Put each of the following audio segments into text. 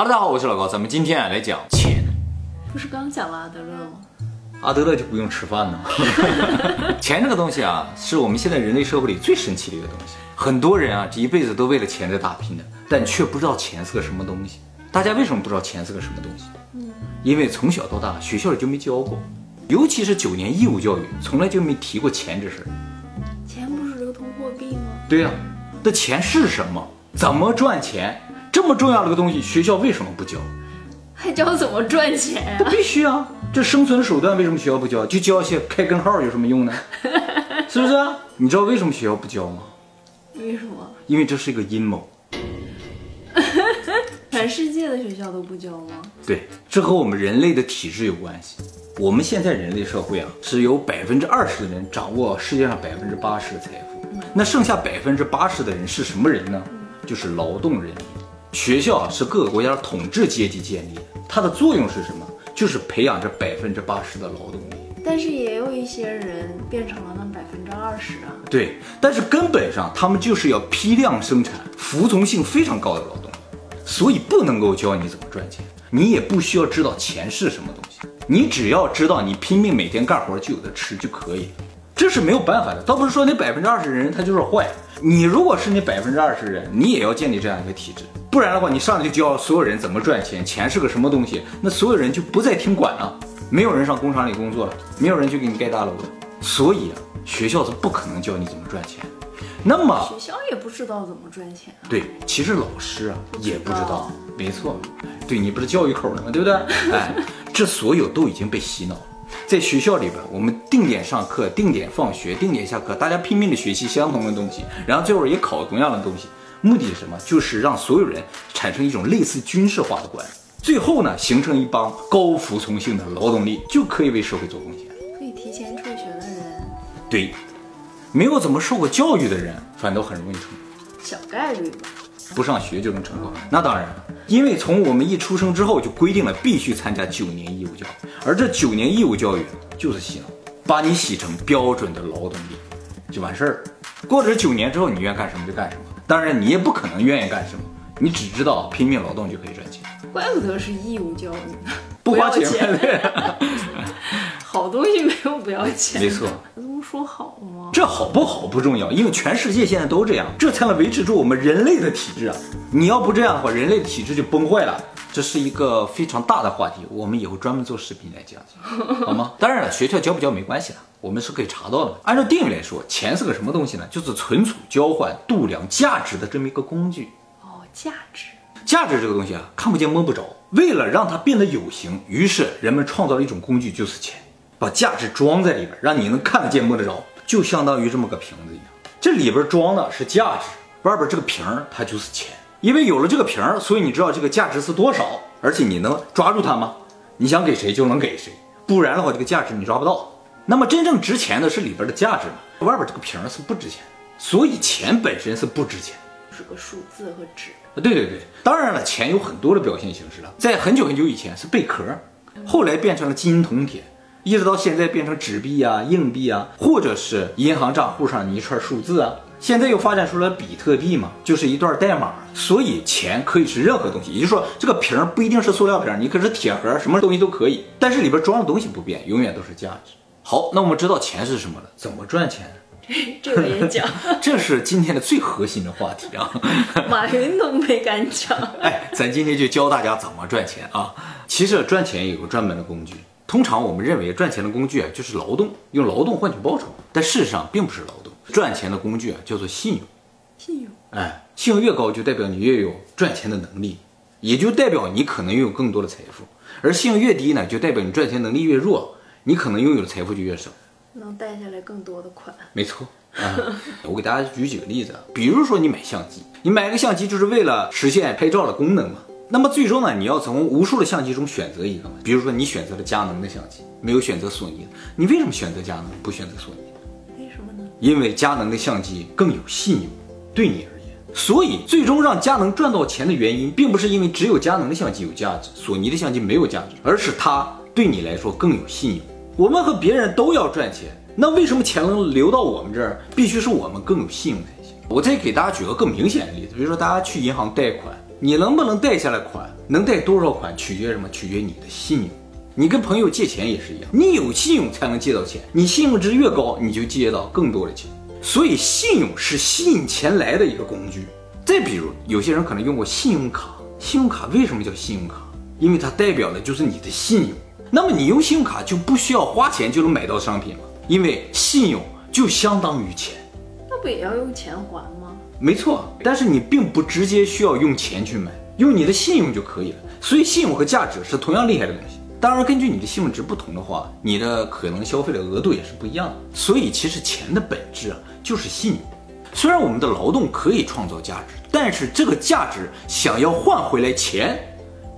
哈喽，大家好，我是老高，咱们今天啊来讲钱。不是刚讲了阿德勒吗？阿德勒就不用吃饭呢。钱这个东西啊，是我们现在人类社会里最神奇的一个东西。很多人啊，这一辈子都为了钱在打拼的，但却不知道钱是个什么东西。大家为什么不知道钱是个什么东西？嗯，因为从小到大学校里就没教过，尤其是九年义务教育，从来就没提过钱这事儿。钱不是流通货币吗？对呀，那钱是什么？怎么赚钱？这么重要的一个东西，学校为什么不教？还教怎么赚钱那啊？必须啊！这生存手段为什么学校不教？就教一些开根号有什么用呢？是不是啊？你知道为什么学校不教吗？为什么？因为这是一个阴谋。全世界的学校都不教吗？对，这和我们人类的体质有关系。我们现在人类社会啊，是有百分之二十的人掌握世界上百分之八十的财富，那剩下百分之八十的人是什么人呢？就是劳动人民。学校啊是各个国家的统治阶级建立的，它的作用是什么？就是培养这百分之八十的劳动力。但是也有一些人变成了那百分之二十啊。对，但是根本上他们就是要批量生产、服从性非常高的劳动力，所以不能够教你怎么赚钱，你也不需要知道钱是什么东西，你只要知道你拼命每天干活就有的吃就可以了。这是没有办法的，倒不是说那百分之二十人他就是坏，你如果是那百分之二十人，你也要建立这样一个体制，不然的话，你上来就教所有人怎么赚钱，钱是个什么东西，那所有人就不再听管了，没有人上工厂里工作了，没有人去给你盖大楼了，所以啊，学校是不可能教你怎么赚钱。那么学校也不知道怎么赚钱啊。对，其实老师啊不也不知道道，没错，对你不是教育口的吗？对不对？哎，这所有都已经被洗脑了。在学校里边，我们定点上课、定点放学、定点下课，大家拼命的学习相同的东西，然后最后也考同样的东西，目的是什么？就是让所有人产生一种类似军事化的观念，最后呢，形成一帮高服从性的劳动力，就可以为社会做贡献。可以提前辍学的人，对，没有怎么受过教育的人，反倒很容易成功。小概率吧。不上学就能成功？那当然了，因为从我们一出生之后就规定了必须参加九年义务教育，而这九年义务教育就是洗脑，把你洗成标准的劳动力，就完事儿。过了这九年之后，你愿干什么就干什么。当然，你也不可能愿意干什么，你只知道拼命劳动就可以赚钱，怪不得是义务教育呢，不花钱要钱。好东西没有不要钱。没错。这好不好不重要，因为全世界现在都这样，这才能维持住我们人类的体质啊！你要不这样的话，人类的体质就崩坏了。这是一个非常大的话题，我们以后专门做视频来讲讲，好吗？当然了，学校教不教没关系的，我们是可以查到的。按照定义来说，钱是个什么东西呢？就是存储、交换、度量价值的这么一个工具。哦，价值。价值这个东西啊，看不见摸不着。为了让它变得有形，于是人们创造了一种工具，就是钱，把价值装在里边，让你能看得见摸得着，就相当于这么个瓶子一样。这里边装的是价值，外边这个瓶儿它就是钱。因为有了这个瓶儿，所以你知道这个价值是多少，而且你能抓住它吗？你想给谁就能给谁，不然的话这个价值你抓不到。那么真正值钱的是里边的价值嘛，外边这个瓶儿是不值钱，所以钱本身是不值钱。是个数字和纸。啊，对对对，当然了，钱有很多的表现形式了。在很久很久以前是贝壳，后来变成了金银铜铁，一直到现在变成纸币啊、硬币啊，或者是银行账户上的一串数字啊。现在又发展出了比特币嘛，就是一段代码。所以钱可以是任何东西，也就是说，这个瓶儿不一定是塑料瓶儿，你可是铁盒，什么东西都可以。但是里边装的东西不变，永远都是价值。好，那我们知道钱是什么了，怎么赚钱呢？这个也讲，这是今天的最核心的话题啊。马云都没敢讲。哎，咱今天就教大家怎么赚钱啊。其实赚钱有个专门的工具，通常我们认为赚钱的工具啊就是劳动，用劳动换取报酬，但事实上并不是劳动，赚钱的工具啊叫做信用。信用。哎，信用越高，就代表你越有赚钱的能力，也就代表你可能拥有更多的财富；而信用越低呢，就代表你赚钱能力越弱，你可能拥有的财富就越少。能贷下来更多的款。没错啊，我给大家举几个例子，啊，比如说你买相机，你买个相机就是为了实现拍照的功能嘛。那么最终呢，你要从无数的相机中选择一个嘛。比如说你选择了佳能的相机，没有选择索尼的，你为什么选择佳能不选择索尼？为什么呢？因为佳能的相机更有信用，对你而言。所以最终让佳能赚到钱的原因，并不是因为只有佳能的相机有价值，索尼的相机没有价值，而是它对你来说更有信用。我们和别人都要赚钱，那为什么钱能流到我们这儿，必须是我们更有信用才行。我再给大家举个更明显的例子，比如说大家去银行贷款，你能不能贷下来款，能贷多少款取决什么？取决你的信用。你跟朋友借钱也是一样，你有信用才能借到钱，你信用值越高，你就借到更多的钱。所以信用是吸引钱来的一个工具。再比如，有些人可能用过信用卡，信用卡为什么叫信用卡？因为它代表的就是你的信用。那么你用信用卡就不需要花钱就能买到商品吗？因为信用就相当于钱。那不也要用钱还吗？没错，但是你并不直接需要用钱去买，用你的信用就可以了。所以信用和价值是同样厉害的东西。当然，根据你的信用值不同的话，你的可能消费的额度也是不一样的。所以，其实钱的本质啊，就是信用。虽然我们的劳动可以创造价值，但是这个价值想要换回来钱，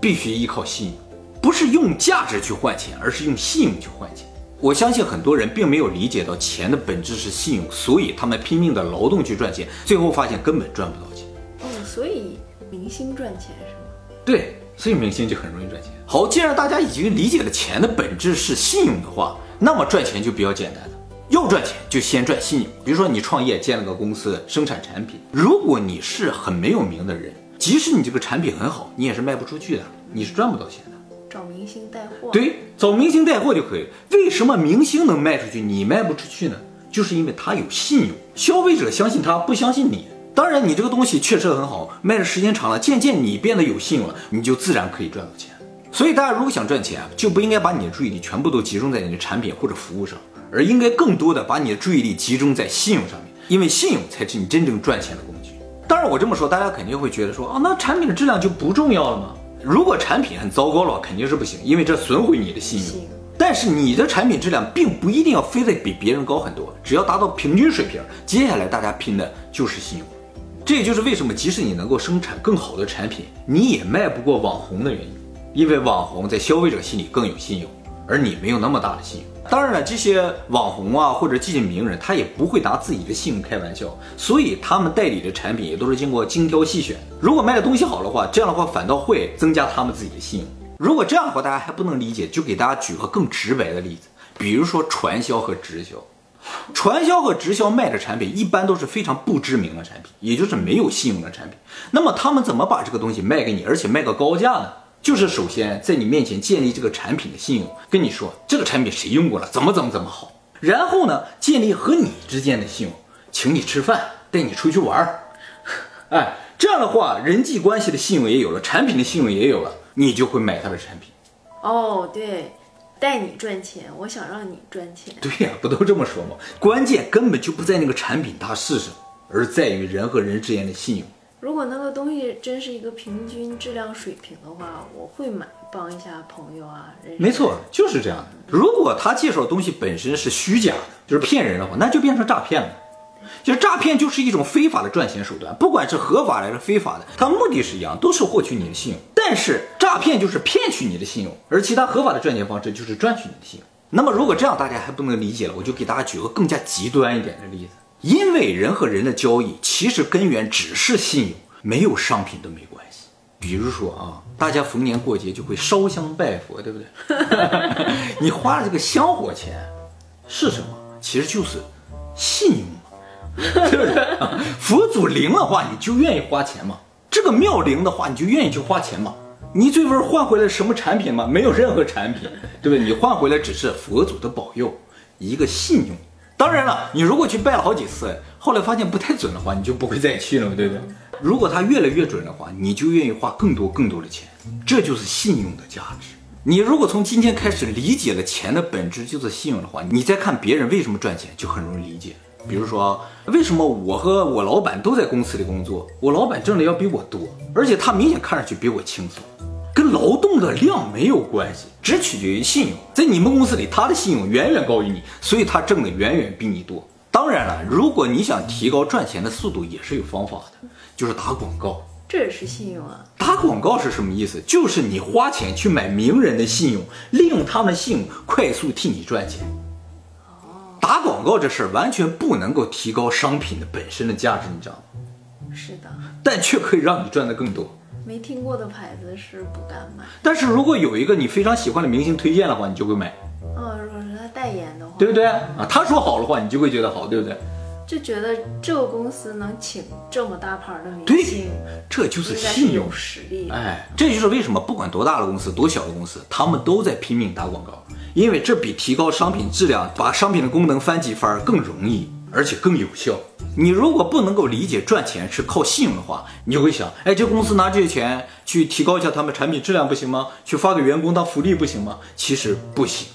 必须依靠信用，不是用价值去换钱，而是用信用去换钱。我相信很多人并没有理解到钱的本质是信用，所以他们拼命的劳动去赚钱，最后发现根本赚不到钱。哦，所以明星赚钱是吗？对。所以明星就很容易赚钱。好，既然大家已经理解了钱的本质是信用的话，那么赚钱就比较简单了。要赚钱就先赚信用。比如说你创业建了个公司，生产产品，如果你是很没有名的人，即使你这个产品很好，你也是卖不出去的，你是赚不到钱的。明星带货。对，找明星带货就可以。为什么明星能卖出去，你卖不出去呢？就是因为他有信用，消费者相信他，不相信你。当然，你这个东西确实很好，卖的时间长了，渐渐你变得有信用了，你就自然可以赚到钱。所以大家如果想赚钱，就不应该把你的注意力全部都集中在你的产品或者服务上，而应该更多的把你的注意力集中在信用上面，因为信用才是你真正赚钱的工具。当然，我这么说，大家肯定会觉得说，啊，那产品的质量就不重要了吗？如果产品很糟糕了，肯定是不行，因为这损毁你的信用。但是你的产品质量并不一定要非得比别人高很多，只要达到平均水平，接下来大家拼的就是信用。这也就是为什么，即使你能够生产更好的产品，你也卖不过网红的原因。因为网红在消费者心里更有信用，而你没有那么大的信用。当然了，这些网红啊，或者这些名人，他也不会拿自己的信用开玩笑，所以他们代理的产品也都是经过精挑细选。如果卖的东西好的话，这样的话反倒会增加他们自己的信用。如果这样的话大家还不能理解，就给大家举个更直白的例子，比如说传销和直销。传销和直销卖的产品一般都是非常不知名的产品，也就是没有信用的产品。那么他们怎么把这个东西卖给你，而且卖个高价呢？就是首先在你面前建立这个产品的信用，跟你说这个产品谁用过了，怎么怎么怎么好。然后呢，建立和你之间的信用，请你吃饭，带你出去玩儿。哎，这样的话，人际关系的信用也有了，产品的信用也有了，你就会买他的产品。哦，对。带你赚钱，我想让你赚钱。对呀，不都这么说吗？关键根本就不在那个产品它是什么，而在于人和人之间的信用。如果那个东西真是一个平均质量水平的话，我会买，帮一下朋友啊。没错，就是这样的。如果他介绍的东西本身是虚假，就是骗人的话，那就变成诈骗了。就是诈骗就是一种非法的赚钱手段，不管是合法还是非法的，它目的是一样，都是获取你的信用。但是诈骗就是骗取你的信用，而其他合法的赚钱方式就是赚取你的信用。那么如果这样大家还不能理解了，我就给大家举个更加极端一点的例子。因为人和人的交易其实根源只是信用，没有商品都没关系。比如说啊，大家逢年过节就会烧香拜佛，对不对？你花了这个香火钱是什么？其实就是信用嘛。对不对？佛祖灵的话，你就愿意花钱嘛？这个庙灵的话，你就愿意去花钱嘛？你最后换回来什么产品吗？没有任何产品，对不对？你换回来只是佛祖的保佑，一个信用。当然了，你如果去拜了好几次，后来发现不太准的话，你就不会再去了，对不对？如果它越来越准的话，你就愿意花更多更多的钱，这就是信用的价值。你如果从今天开始理解了钱的本质就是信用的话，你再看别人为什么赚钱，就很容易理解。比如说，为什么我和我老板都在公司里工作，我老板挣的要比我多，而且他明显看上去比我轻松，跟劳动的量没有关系，只取决于信用。在你们公司里，他的信用远远高于你，所以他挣的远远比你多。当然了，如果你想提高赚钱的速度，也是有方法的，就是打广告，这也是信用啊。打广告是什么意思？就是你花钱去买名人的信用，利用他们的信用快速替你赚钱。打广告这事儿完全不能够提高商品的本身的价值，你知道吗？是的，但却可以让你赚的更多。没听过的牌子是不敢买，但是如果有一个你非常喜欢的明星推荐的话，你就会买。嗯，如果是他代言的话，对不对啊？他说好的话，你就会觉得好，对不对？就觉得这个公司能请这么大牌的明对星，这就是信用有。实力的。哎，这就是为什么不管多大的公司、多小的公司，他们都在拼命打广告，因为这比提高商品质量、把商品的功能翻几番儿更容易，而且更有效。你如果不能够理解赚钱是靠信用的话，你就会想，哎，这公司拿这些钱去提高一下他们产品质量不行吗？去发给员工当福利不行吗？其实不行，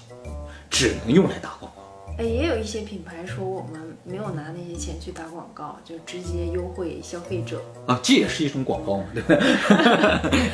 只能用来打广告。哎，也有一些品牌说我们没有拿那些钱去打广告，就直接优惠消费者，啊，这也是一种广告嘛，对不对？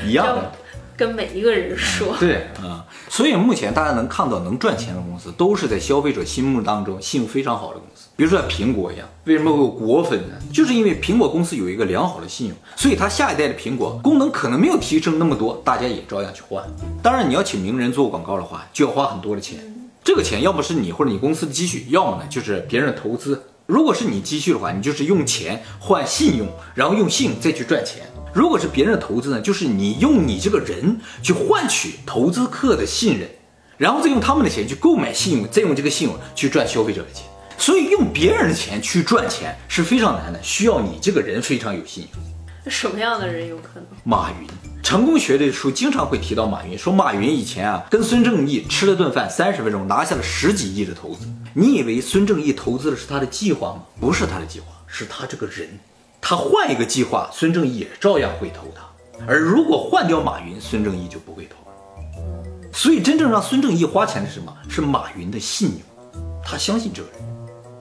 一样的要。跟每一个人说。对啊、所以目前大家能看到能赚钱的公司，都是在消费者心目当中信用非常好的公司。比如说像苹果一样，为什么会有果粉呢？就是因为苹果公司有一个良好的信用，所以它下一代的苹果功能可能没有提升那么多，大家也照样去换。当然，你要请名人做广告的话，就要花很多的钱。这个钱要么是你或者你公司的积蓄，要么呢就是别人的投资。如果是你积蓄的话，你就是用钱换信用，然后用信用再去赚钱。如果是别人的投资呢，就是你用你这个人去换取投资客的信任，然后再用他们的钱去购买信用，再用这个信用去赚消费者的钱。所以用别人的钱去赚钱是非常难的，需要你这个人非常有信用。什么样的人有可能？马云，成功学的书经常会提到马云，说马云以前啊跟孙正义吃了顿饭，三十分钟拿下了十几亿的投资。你以为孙正义投资的是他的计划吗？不是他的计划，是他这个人。他换一个计划，孙正义也照样会投他。而如果换掉马云，孙正义就不会投。所以真正让孙正义花钱的是什么？是马云的信用，他相信这个人。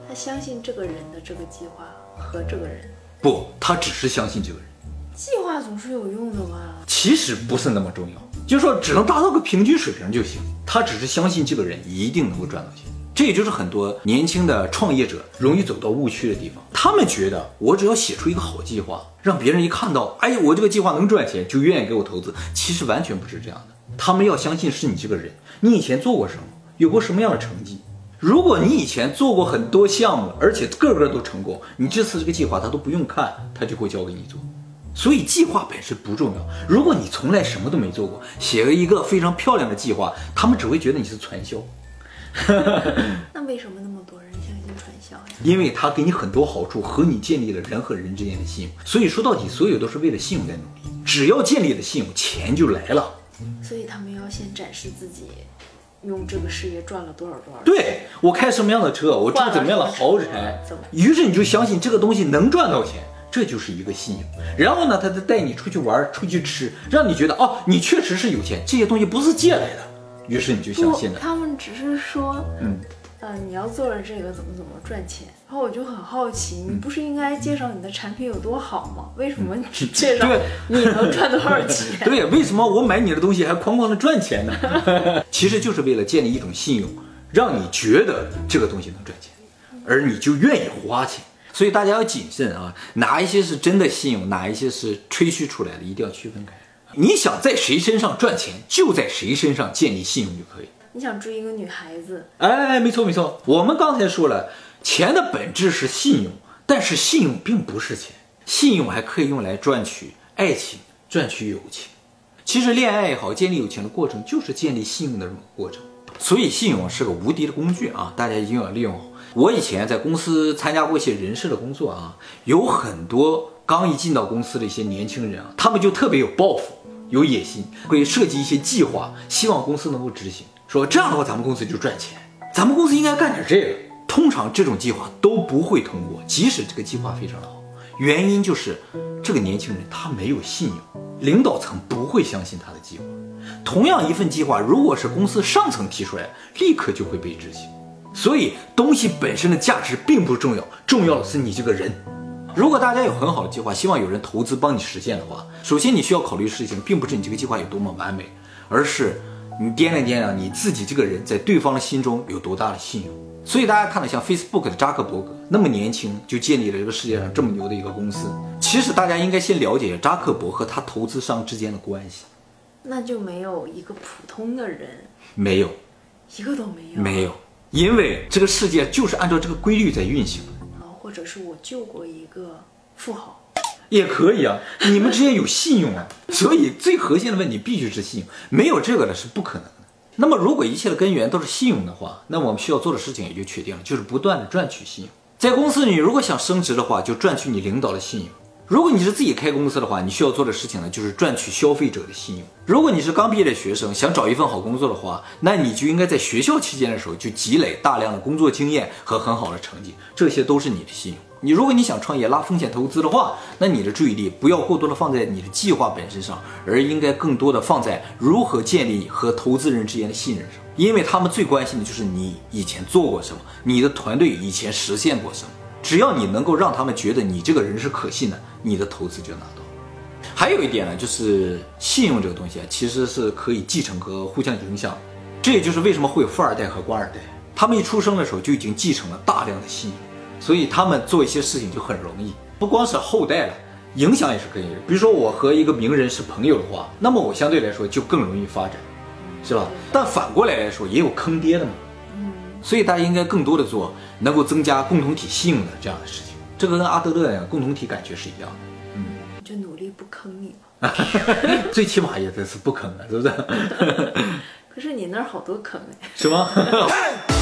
他相信这个人的这个计划和这个人，不，他只是相信这个人。计划总是有用的吧？其实不是那么重要，就是说只能达到个平均水平就行。他只是相信这个人一定能够赚到钱，这也就是很多年轻的创业者容易走到误区的地方。他们觉得我只要写出一个好计划，让别人一看到，哎，我这个计划能赚钱，就愿意给我投资。其实完全不是这样的，他们要相信是你这个人，你以前做过什么，有过什么样的成绩。如果你以前做过很多项目，而且个个都成功，你这次这个计划他都不用看，他就会交给你做。所以计划本身不重要。如果你从来什么都没做过，写了一个非常漂亮的计划，他们只会觉得你是传销，那为什么那么多人相信传销呀？因为他给你很多好处，和你建立了人和人之间的信用。所以说到底，所有都是为了信用在努力。只要建立了信用，钱就来了。所以他们要先展示自己用这个事业赚了多少多少。对我开什么样的车，我住怎么样的豪宅，于是你就相信这个东西能赚到钱。这就是一个信用，然后呢，他再带你出去玩，出去吃，让你觉得哦，你确实是有钱，这些东西不是借来的，于是你就相信，了。他们只是说，嗯，呃，你要做了这个怎么怎么赚钱。然后我就很好奇，你不是应该介绍你的产品有多好吗？为什么你只介绍对你能赚多少钱？对，为什么我买你的东西还哐哐的赚钱呢？其实就是为了建立一种信用，让你觉得这个东西能赚钱，而你就愿意花钱。所以大家要谨慎啊，哪一些是真的信用，哪一些是吹嘘出来的，一定要区分开。你想在谁身上赚钱，就在谁身上建立信用就可以。你想追一个女孩子，哎，没错没错，我们刚才说了，钱的本质是信用，但是信用并不是钱，信用还可以用来赚取爱情、赚取友情。其实恋爱也好，建立友情的过程就是建立信用的这种过程，所以信用是个无敌的工具啊，大家一定要利用好。我以前在公司参加过一些人事的工作啊，有很多刚一进到公司的一些年轻人啊，他们就特别有抱负、有野心，会设计一些计划，希望公司能够执行。说这样的话，咱们公司就赚钱，咱们公司应该干点这个。通常这种计划都不会通过，即使这个计划非常的好，原因就是这个年轻人他没有信用，领导层不会相信他的计划。同样一份计划，如果是公司上层提出来，立刻就会被执行。所以东西本身的价值并不重要，重要的是你这个人。如果大家有很好的计划，希望有人投资帮你实现的话，首先你需要考虑的事情，并不是你这个计划有多么完美，而是你掂量掂量你自己这个人在对方的心中有多大的信用。所以大家看到像 Facebook 的扎克伯格那么年轻就建立了这个世界上这么牛的一个公司，其实大家应该先了解扎克伯和他投资商之间的关系。那就没有一个普通的人，没有，一个都没有。没有，因为这个世界就是按照这个规律在运行或者是我救过一个富豪，也可以啊，你们之间有信用啊，所以最核心的问题必须是信用，没有这个的是不可能的。那么如果一切的根源都是信用的话，那我们需要做的事情也就确定了，就是不断的赚取信用。在公司，你如果想升职的话，就赚取你领导的信用。如果你是自己开公司的话，你需要做的事情呢，就是赚取消费者的信用。如果你是刚毕业的学生，想找一份好工作的话，那你就应该在学校期间的时候就积累大量的工作经验和很好的成绩，这些都是你的信用。你如果你想创业拉风险投资的话，那你的注意力不要过多的放在你的计划本身上，而应该更多的放在如何建立和投资人之间的信任上，因为他们最关心的就是你以前做过什么，你的团队以前实现过什么。只要你能够让他们觉得你这个人是可信的，你的投资就拿到。还有一点呢，就是信用这个东西啊，其实是可以继承和互相影响。这也就是为什么会有富二代和官二代，他们一出生的时候就已经继承了大量的信用。所以他们做一些事情就很容易，不光是后代了，影响也是可以。比如说我和一个名人是朋友的话，那么我相对来说就更容易发展，是吧？但反过来来说，也有坑爹的嘛。所以大家应该更多的做能够增加共同体信用的这样的事情。这个跟阿德勒呀共同体感觉是一样的。嗯，就努力不坑你嘛。最起码也得是不坑的，是不是？可是你那儿好多坑哎。是吗？